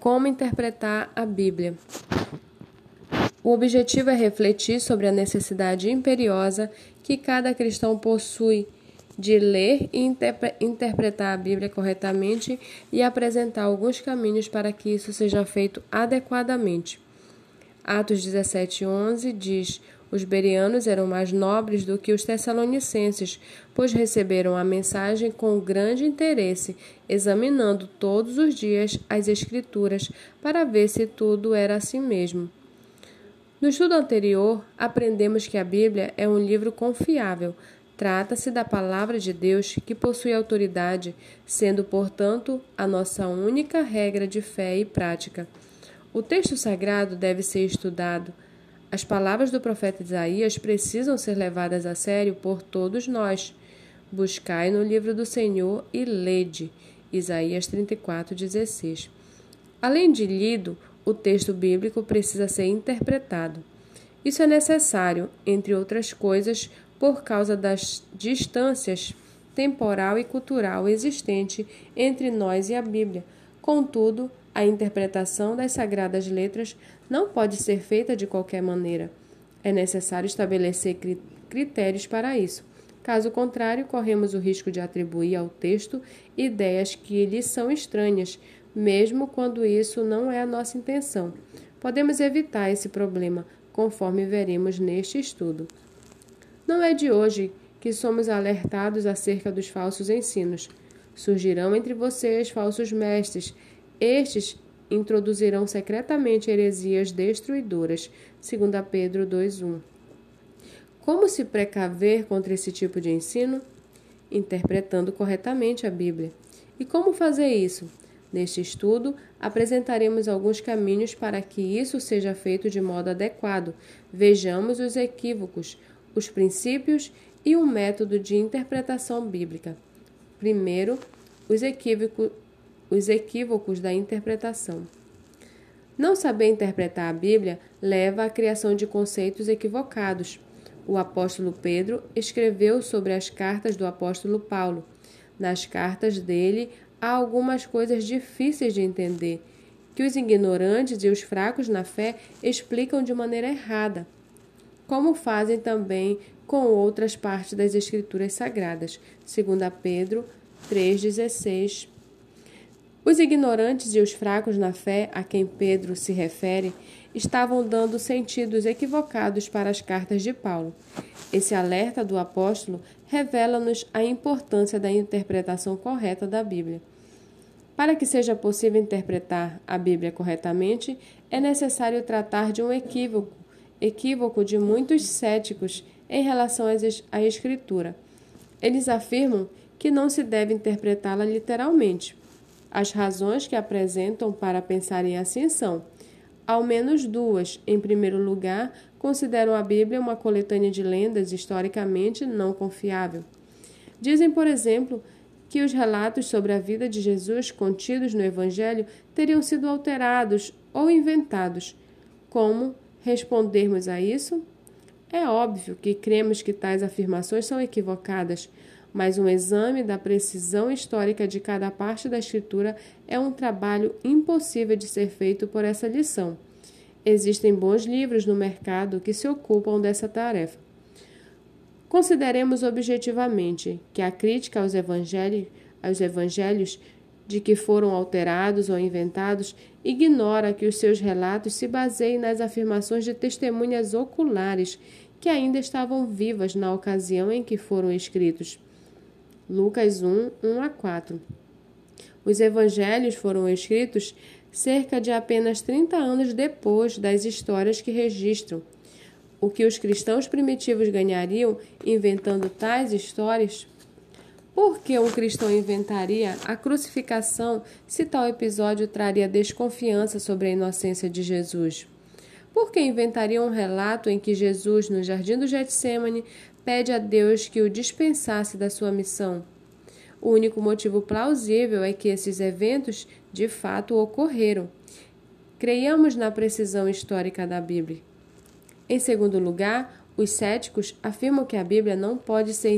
Como interpretar a Bíblia? O objetivo é refletir sobre a necessidade imperiosa que cada cristão possui de ler e interpre interpretar a Bíblia corretamente e apresentar alguns caminhos para que isso seja feito adequadamente. Atos 17:11 diz: Os berianos eram mais nobres do que os tessalonicenses, pois receberam a mensagem com grande interesse, examinando todos os dias as Escrituras para ver se tudo era assim mesmo. No estudo anterior, aprendemos que a Bíblia é um livro confiável. Trata-se da palavra de Deus que possui autoridade, sendo, portanto, a nossa única regra de fé e prática. O texto sagrado deve ser estudado. As palavras do profeta Isaías precisam ser levadas a sério por todos nós. Buscai no livro do Senhor e lede. Isaías 34:16. Além de lido, o texto bíblico precisa ser interpretado. Isso é necessário, entre outras coisas, por causa das distâncias temporal e cultural existente entre nós e a Bíblia. Contudo, a interpretação das sagradas letras não pode ser feita de qualquer maneira. É necessário estabelecer critérios para isso. Caso contrário, corremos o risco de atribuir ao texto ideias que lhe são estranhas, mesmo quando isso não é a nossa intenção. Podemos evitar esse problema, conforme veremos neste estudo. Não é de hoje que somos alertados acerca dos falsos ensinos. Surgirão entre vocês falsos mestres estes introduzirão secretamente heresias destruidoras, segundo Pedro 2:1. Como se precaver contra esse tipo de ensino? Interpretando corretamente a Bíblia. E como fazer isso? Neste estudo, apresentaremos alguns caminhos para que isso seja feito de modo adequado. Vejamos os equívocos, os princípios e o método de interpretação bíblica. Primeiro, os equívocos, os equívocos da interpretação. Não saber interpretar a Bíblia leva à criação de conceitos equivocados. O apóstolo Pedro escreveu sobre as cartas do apóstolo Paulo. Nas cartas dele há algumas coisas difíceis de entender, que os ignorantes e os fracos na fé explicam de maneira errada, como fazem também com outras partes das Escrituras Sagradas, segundo Pedro 3,16 os ignorantes e os fracos na fé, a quem Pedro se refere, estavam dando sentidos equivocados para as cartas de Paulo. Esse alerta do apóstolo revela-nos a importância da interpretação correta da Bíblia. Para que seja possível interpretar a Bíblia corretamente, é necessário tratar de um equívoco, equívoco de muitos céticos em relação à Escritura. Eles afirmam que não se deve interpretá-la literalmente. As razões que apresentam para pensarem assim são, ao menos duas. Em primeiro lugar, consideram a Bíblia uma coletânea de lendas historicamente não confiável. Dizem, por exemplo, que os relatos sobre a vida de Jesus contidos no Evangelho teriam sido alterados ou inventados. Como respondermos a isso? É óbvio que cremos que tais afirmações são equivocadas, mas um exame da precisão histórica de cada parte da escritura é um trabalho impossível de ser feito por essa lição. Existem bons livros no mercado que se ocupam dessa tarefa. Consideremos objetivamente que a crítica aos evangelhos, aos evangelhos de que foram alterados ou inventados ignora que os seus relatos se baseiem nas afirmações de testemunhas oculares que ainda estavam vivas na ocasião em que foram escritos. Lucas 1, 1 a 4. Os evangelhos foram escritos cerca de apenas 30 anos depois das histórias que registram. O que os cristãos primitivos ganhariam inventando tais histórias? Por que um cristão inventaria a crucificação se tal episódio traria desconfiança sobre a inocência de Jesus? Por que inventaria um relato em que Jesus, no jardim do Getsemane, pede a Deus que o dispensasse da sua missão. O único motivo plausível é que esses eventos de fato ocorreram. Creiamos na precisão histórica da Bíblia. Em segundo lugar, os céticos afirmam que a Bíblia não pode ser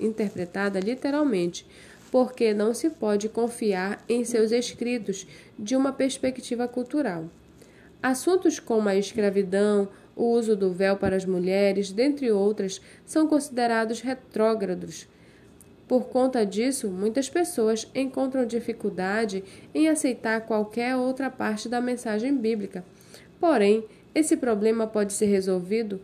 interpretada literalmente, porque não se pode confiar em seus escritos de uma perspectiva cultural. Assuntos como a escravidão, o uso do véu para as mulheres, dentre outras, são considerados retrógrados. Por conta disso, muitas pessoas encontram dificuldade em aceitar qualquer outra parte da mensagem bíblica. Porém, esse problema pode ser resolvido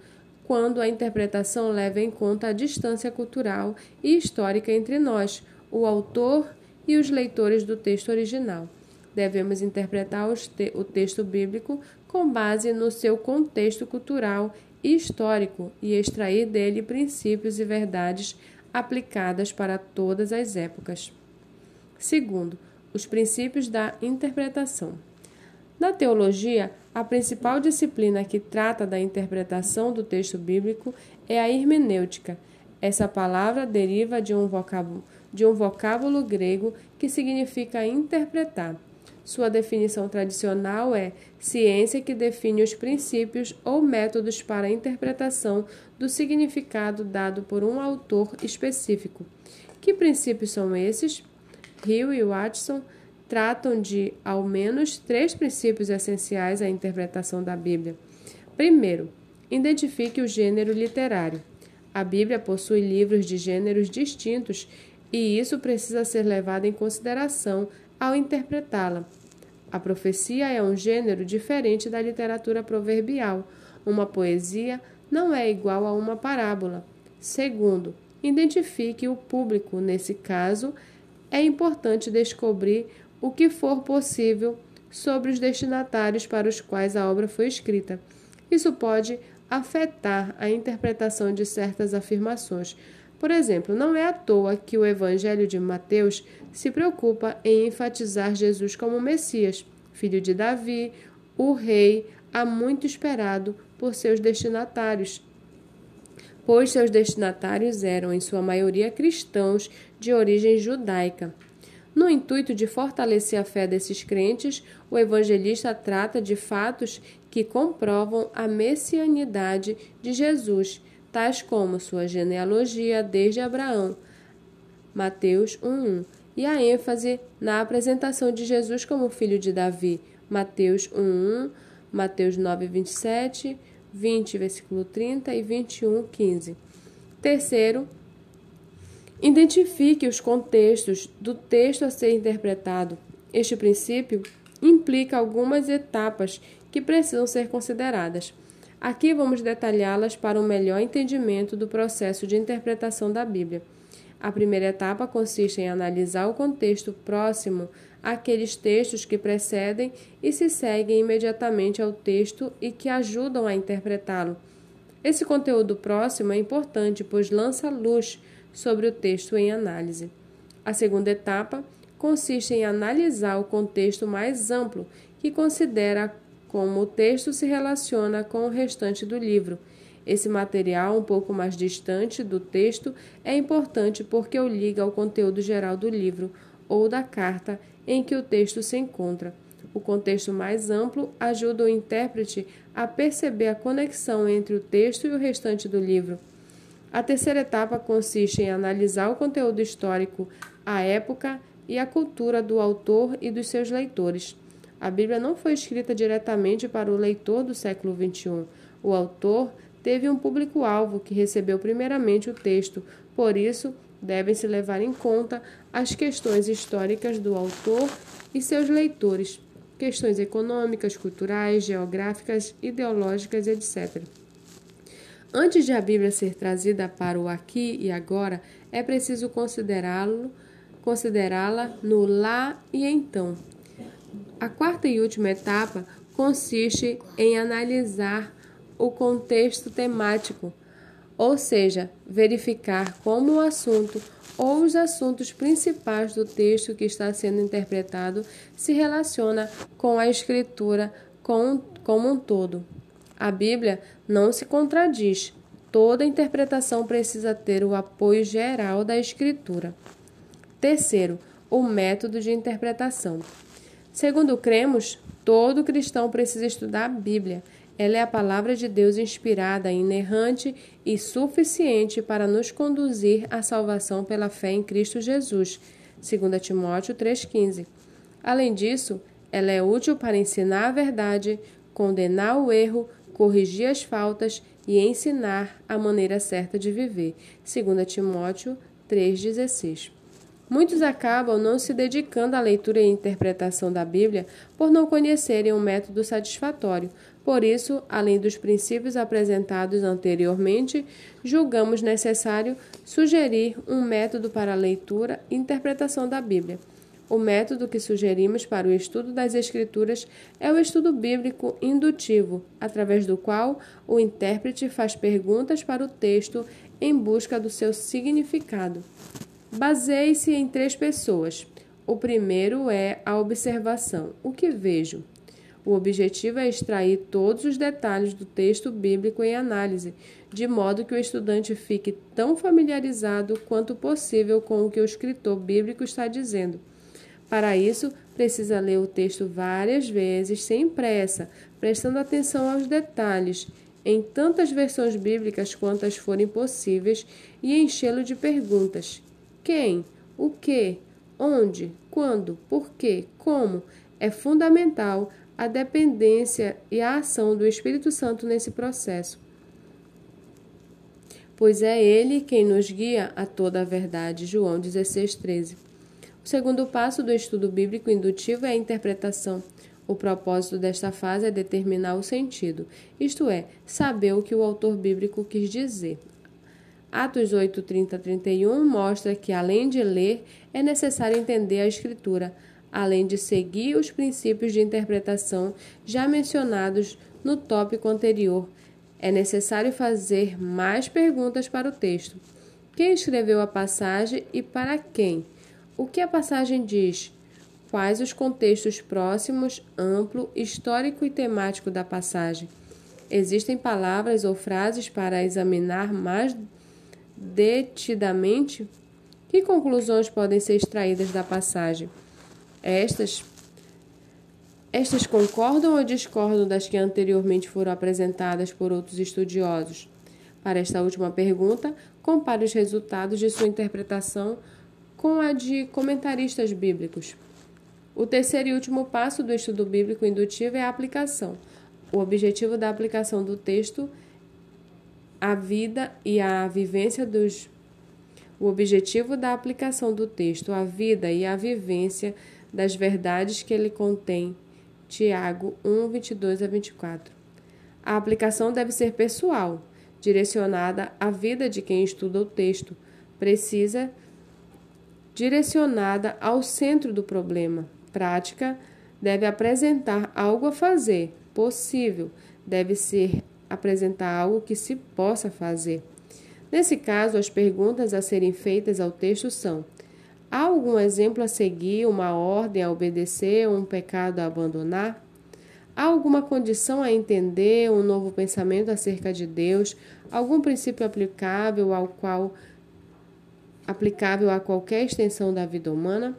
quando a interpretação leva em conta a distância cultural e histórica entre nós, o autor e os leitores do texto original. Devemos interpretar o texto bíblico com base no seu contexto cultural e histórico e extrair dele princípios e verdades aplicadas para todas as épocas. Segundo, os princípios da interpretação. Na teologia, a principal disciplina que trata da interpretação do texto bíblico é a hermenêutica. Essa palavra deriva de um vocábulo, de um vocábulo grego que significa interpretar. Sua definição tradicional é ciência que define os princípios ou métodos para a interpretação do significado dado por um autor específico. Que princípios são esses? Hill e Watson tratam de ao menos três princípios essenciais à interpretação da Bíblia. Primeiro, identifique o gênero literário. A Bíblia possui livros de gêneros distintos e isso precisa ser levado em consideração ao interpretá-la. A profecia é um gênero diferente da literatura proverbial. Uma poesia não é igual a uma parábola. Segundo, identifique o público. Nesse caso, é importante descobrir o que for possível sobre os destinatários para os quais a obra foi escrita. Isso pode afetar a interpretação de certas afirmações. Por exemplo, não é à toa que o Evangelho de Mateus se preocupa em enfatizar Jesus como Messias, filho de Davi, o rei há muito esperado por seus destinatários, pois seus destinatários eram, em sua maioria, cristãos de origem judaica. No intuito de fortalecer a fé desses crentes, o evangelista trata de fatos que comprovam a messianidade de Jesus, tais como sua genealogia desde Abraão, Mateus 1:1, e a ênfase na apresentação de Jesus como filho de Davi, Mateus 1:1, Mateus 9:27, 20 versículo 30 e 21:15. Terceiro, Identifique os contextos do texto a ser interpretado. Este princípio implica algumas etapas que precisam ser consideradas. Aqui vamos detalhá-las para um melhor entendimento do processo de interpretação da Bíblia. A primeira etapa consiste em analisar o contexto próximo àqueles textos que precedem e se seguem imediatamente ao texto e que ajudam a interpretá-lo. Esse conteúdo próximo é importante, pois lança luz sobre o texto em análise. A segunda etapa consiste em analisar o contexto mais amplo, que considera como o texto se relaciona com o restante do livro. Esse material, um pouco mais distante do texto, é importante porque o liga ao conteúdo geral do livro ou da carta em que o texto se encontra. O contexto mais amplo ajuda o intérprete a perceber a conexão entre o texto e o restante do livro. A terceira etapa consiste em analisar o conteúdo histórico, a época e a cultura do autor e dos seus leitores. A Bíblia não foi escrita diretamente para o leitor do século XXI. O autor teve um público-alvo que recebeu primeiramente o texto, por isso, devem-se levar em conta as questões históricas do autor e seus leitores, questões econômicas, culturais, geográficas, ideológicas, etc. Antes de a Bíblia ser trazida para o aqui e agora, é preciso considerá-lo, considerá-la no lá e então. A quarta e última etapa consiste em analisar o contexto temático, ou seja, verificar como o assunto ou os assuntos principais do texto que está sendo interpretado se relaciona com a escritura como um todo. A Bíblia não se contradiz. Toda interpretação precisa ter o apoio geral da Escritura. Terceiro, o método de interpretação. Segundo cremos, todo cristão precisa estudar a Bíblia. Ela é a palavra de Deus inspirada, inerrante e suficiente para nos conduzir à salvação pela fé em Cristo Jesus. 2 Timóteo 3,15. Além disso, ela é útil para ensinar a verdade, condenar o erro, corrigir as faltas e ensinar a maneira certa de viver. 2 Timóteo 3,16. Muitos acabam não se dedicando à leitura e interpretação da Bíblia por não conhecerem um método satisfatório. Por isso, além dos princípios apresentados anteriormente, julgamos necessário sugerir um método para a leitura e interpretação da Bíblia. O método que sugerimos para o estudo das Escrituras é o estudo bíblico indutivo, através do qual o intérprete faz perguntas para o texto em busca do seu significado. Baseie-se em três pessoas. O primeiro é a observação. O que vejo? O objetivo é extrair todos os detalhes do texto bíblico em análise, de modo que o estudante fique tão familiarizado quanto possível com o que o escritor bíblico está dizendo. Para isso, precisa ler o texto várias vezes, sem pressa, prestando atenção aos detalhes, em tantas versões bíblicas quantas forem possíveis, e enchê-lo de perguntas. Quem, o que, onde, quando, por quê, como é fundamental a dependência e a ação do Espírito Santo nesse processo. Pois é Ele quem nos guia a toda a verdade. João 16, 13. O segundo passo do estudo bíblico indutivo é a interpretação. O propósito desta fase é determinar o sentido, isto é, saber o que o autor bíblico quis dizer. Atos 8, 30 31 mostra que, além de ler, é necessário entender a Escritura, além de seguir os princípios de interpretação já mencionados no tópico anterior. É necessário fazer mais perguntas para o texto. Quem escreveu a passagem e para quem? O que a passagem diz? Quais os contextos próximos, amplo, histórico e temático da passagem? Existem palavras ou frases para examinar mais detidamente? Que conclusões podem ser extraídas da passagem? Estas estas concordam ou discordam das que anteriormente foram apresentadas por outros estudiosos? Para esta última pergunta, compare os resultados de sua interpretação com a de comentaristas bíblicos. O terceiro e último passo do estudo bíblico indutivo é a aplicação. O objetivo da aplicação do texto a vida e a vivência dos o objetivo da aplicação do texto, a vida e a vivência das verdades que ele contém. Tiago 1, 22 a 24. A aplicação deve ser pessoal, direcionada à vida de quem estuda o texto, precisa direcionada ao centro do problema. Prática deve apresentar algo a fazer, possível, deve ser apresentar algo que se possa fazer. Nesse caso, as perguntas a serem feitas ao texto são: há algum exemplo a seguir, uma ordem a obedecer, um pecado a abandonar? Há alguma condição a entender, um novo pensamento acerca de Deus, algum princípio aplicável ao qual aplicável a qualquer extensão da vida humana?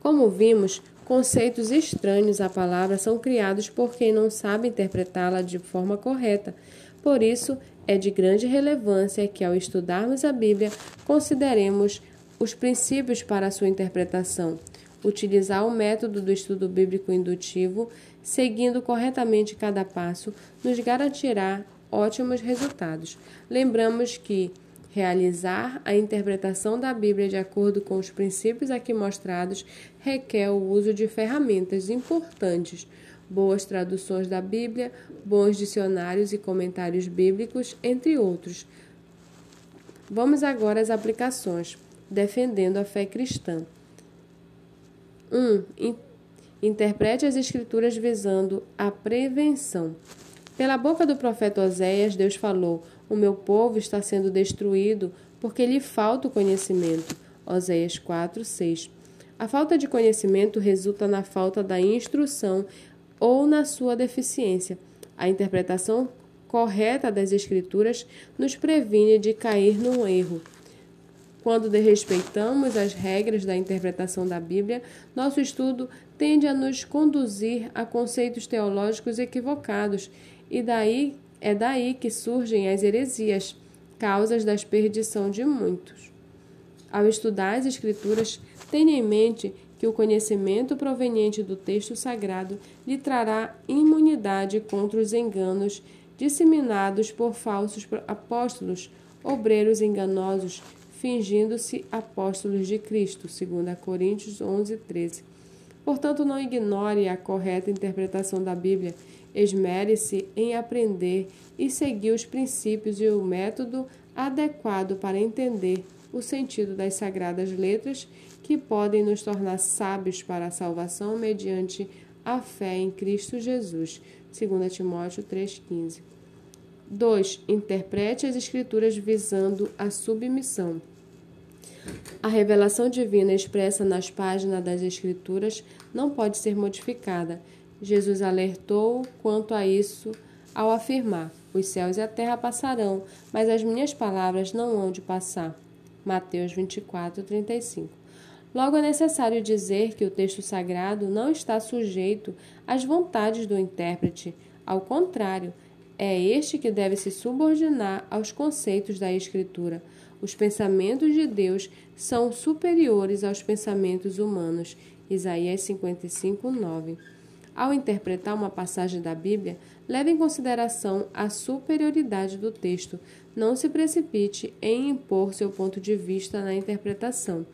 Como vimos, Conceitos estranhos à palavra são criados por quem não sabe interpretá-la de forma correta. Por isso, é de grande relevância que, ao estudarmos a Bíblia, consideremos os princípios para sua interpretação. Utilizar o método do estudo bíblico indutivo, seguindo corretamente cada passo, nos garantirá ótimos resultados. Lembramos que Realizar a interpretação da Bíblia de acordo com os princípios aqui mostrados requer o uso de ferramentas importantes, boas traduções da Bíblia, bons dicionários e comentários bíblicos, entre outros. Vamos agora às aplicações, defendendo a fé cristã. 1. Um, interprete as Escrituras visando a prevenção. Pela boca do profeta Oséias, Deus falou: O meu povo está sendo destruído porque lhe falta o conhecimento. Oséias 4, 6. A falta de conhecimento resulta na falta da instrução ou na sua deficiência. A interpretação correta das Escrituras nos previne de cair num erro. Quando desrespeitamos as regras da interpretação da Bíblia, nosso estudo tende a nos conduzir a conceitos teológicos equivocados e daí é daí que surgem as heresias, causas da perdição de muitos. Ao estudar as Escrituras, tenha em mente que o conhecimento proveniente do texto sagrado lhe trará imunidade contra os enganos disseminados por falsos apóstolos, obreiros enganosos, fingindo-se apóstolos de Cristo, 2 Coríntios 11, 13. Portanto, não ignore a correta interpretação da Bíblia, esmere-se em aprender e seguir os princípios e o método adequado para entender o sentido das sagradas letras que podem nos tornar sábios para a salvação mediante a fé em Cristo Jesus. 2 Timóteo 3,15. 2. Interprete as Escrituras visando a submissão. A revelação divina expressa nas páginas das Escrituras não pode ser modificada. Jesus alertou quanto a isso ao afirmar: Os céus e a terra passarão, mas as minhas palavras não hão de passar. Mateus 24, 35. Logo é necessário dizer que o texto sagrado não está sujeito às vontades do intérprete. Ao contrário, é este que deve se subordinar aos conceitos da Escritura. Os pensamentos de Deus são superiores aos pensamentos humanos. Isaías 55, 9. Ao interpretar uma passagem da Bíblia, leve em consideração a superioridade do texto. Não se precipite em impor seu ponto de vista na interpretação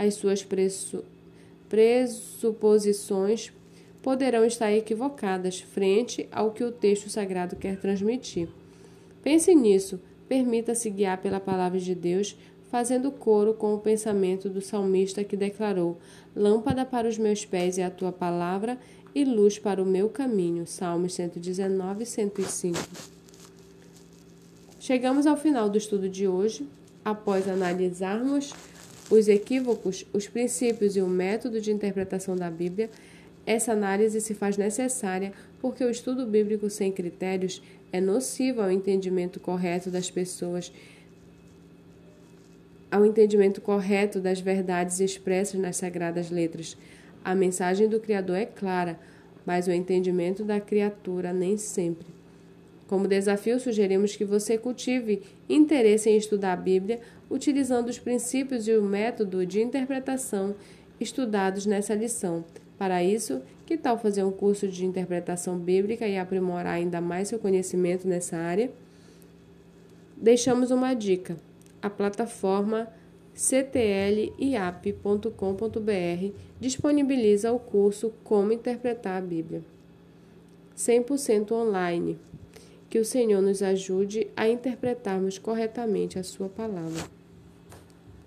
as suas pressuposições poderão estar equivocadas frente ao que o texto sagrado quer transmitir. Pense nisso, permita-se guiar pela palavra de Deus, fazendo coro com o pensamento do salmista que declarou: Lâmpada para os meus pés é a tua palavra e luz para o meu caminho. Salmos 119 e 105. Chegamos ao final do estudo de hoje. Após analisarmos os equívocos, os princípios e o método de interpretação da Bíblia, essa análise se faz necessária porque o estudo bíblico sem critérios é nocivo ao entendimento correto das pessoas, ao entendimento correto das verdades expressas nas sagradas letras. A mensagem do Criador é clara, mas o entendimento da criatura nem sempre. Como desafio, sugerimos que você cultive interesse em estudar a Bíblia utilizando os princípios e o método de interpretação estudados nessa lição. Para isso, que tal fazer um curso de interpretação bíblica e aprimorar ainda mais seu conhecimento nessa área? Deixamos uma dica: a plataforma ctliap.com.br disponibiliza o curso Como Interpretar a Bíblia. 100% online. Que o Senhor nos ajude a interpretarmos corretamente a Sua palavra.